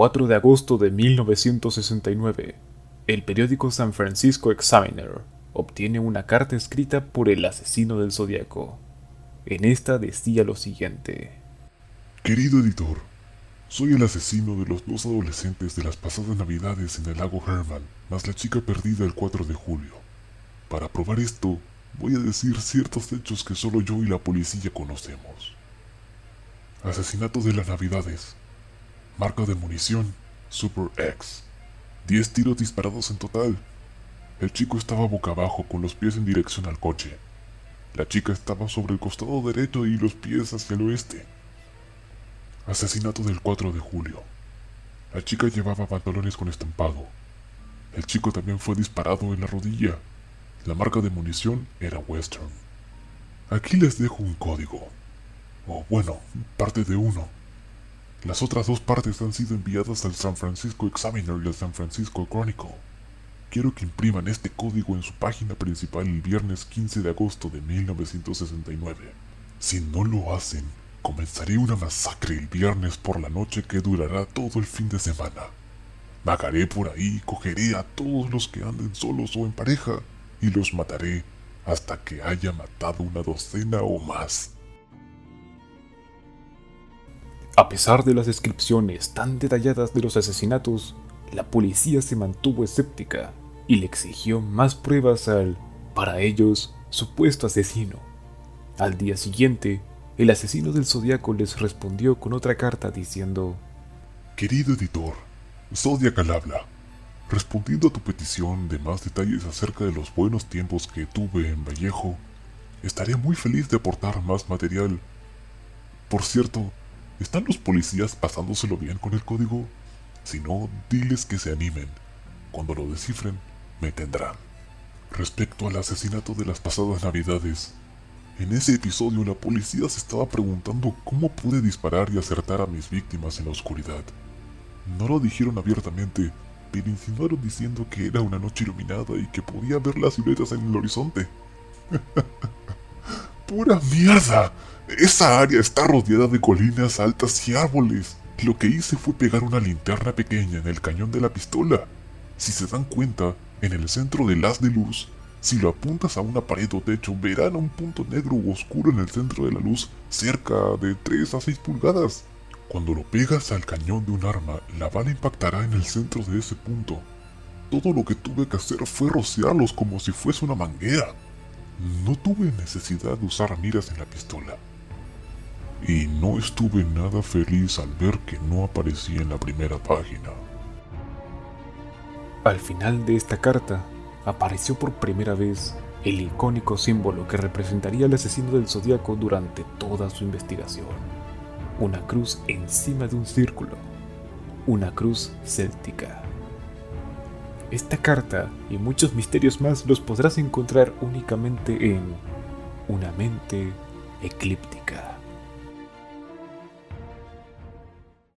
4 de agosto de 1969, el periódico San Francisco Examiner obtiene una carta escrita por el asesino del zodiaco. En esta decía lo siguiente: Querido editor, soy el asesino de los dos adolescentes de las pasadas navidades en el lago Herman, más la chica perdida el 4 de julio. Para probar esto, voy a decir ciertos hechos que solo yo y la policía conocemos. Asesinato de las navidades. Marca de munición, Super X. 10 tiros disparados en total. El chico estaba boca abajo con los pies en dirección al coche. La chica estaba sobre el costado derecho y los pies hacia el oeste. Asesinato del 4 de julio. La chica llevaba pantalones con estampado. El chico también fue disparado en la rodilla. La marca de munición era Western. Aquí les dejo un código. O bueno, parte de uno. Las otras dos partes han sido enviadas al San Francisco Examiner y al San Francisco Chronicle. Quiero que impriman este código en su página principal el viernes 15 de agosto de 1969. Si no lo hacen, comenzaré una masacre el viernes por la noche que durará todo el fin de semana. Vagaré por ahí, cogeré a todos los que anden solos o en pareja y los mataré hasta que haya matado una docena o más. A pesar de las descripciones tan detalladas de los asesinatos, la policía se mantuvo escéptica y le exigió más pruebas al, para ellos, supuesto asesino. Al día siguiente, el asesino del zodiaco les respondió con otra carta diciendo: Querido editor, Zodiac al habla. Respondiendo a tu petición de más detalles acerca de los buenos tiempos que tuve en Vallejo, estaré muy feliz de aportar más material. Por cierto, ¿están los policías pasándoselo bien con el código? Si no, diles que se animen. Cuando lo descifren, me tendrán. Respecto al asesinato de las pasadas navidades, en ese episodio la policía se estaba preguntando cómo pude disparar y acertar a mis víctimas en la oscuridad. No lo dijeron abiertamente, pero insinuaron diciendo que era una noche iluminada y que podía ver las siluetas en el horizonte. ¡Pura mierda! Esa área está rodeada de colinas altas y árboles. Lo que hice fue pegar una linterna pequeña en el cañón de la pistola. Si se dan cuenta, en el centro del haz de luz, si lo apuntas a una pared o techo, verán un punto negro u oscuro en el centro de la luz, cerca de 3 a 6 pulgadas. Cuando lo pegas al cañón de un arma, la bala impactará en el centro de ese punto. Todo lo que tuve que hacer fue rociarlos como si fuese una manguera. No tuve necesidad de usar miras en la pistola. Y no estuve nada feliz al ver que no aparecía en la primera página. Al final de esta carta, apareció por primera vez el icónico símbolo que representaría al asesino del zodiaco durante toda su investigación una cruz encima de un círculo, una cruz céltica. Esta carta y muchos misterios más los podrás encontrar únicamente en Una mente eclíptica.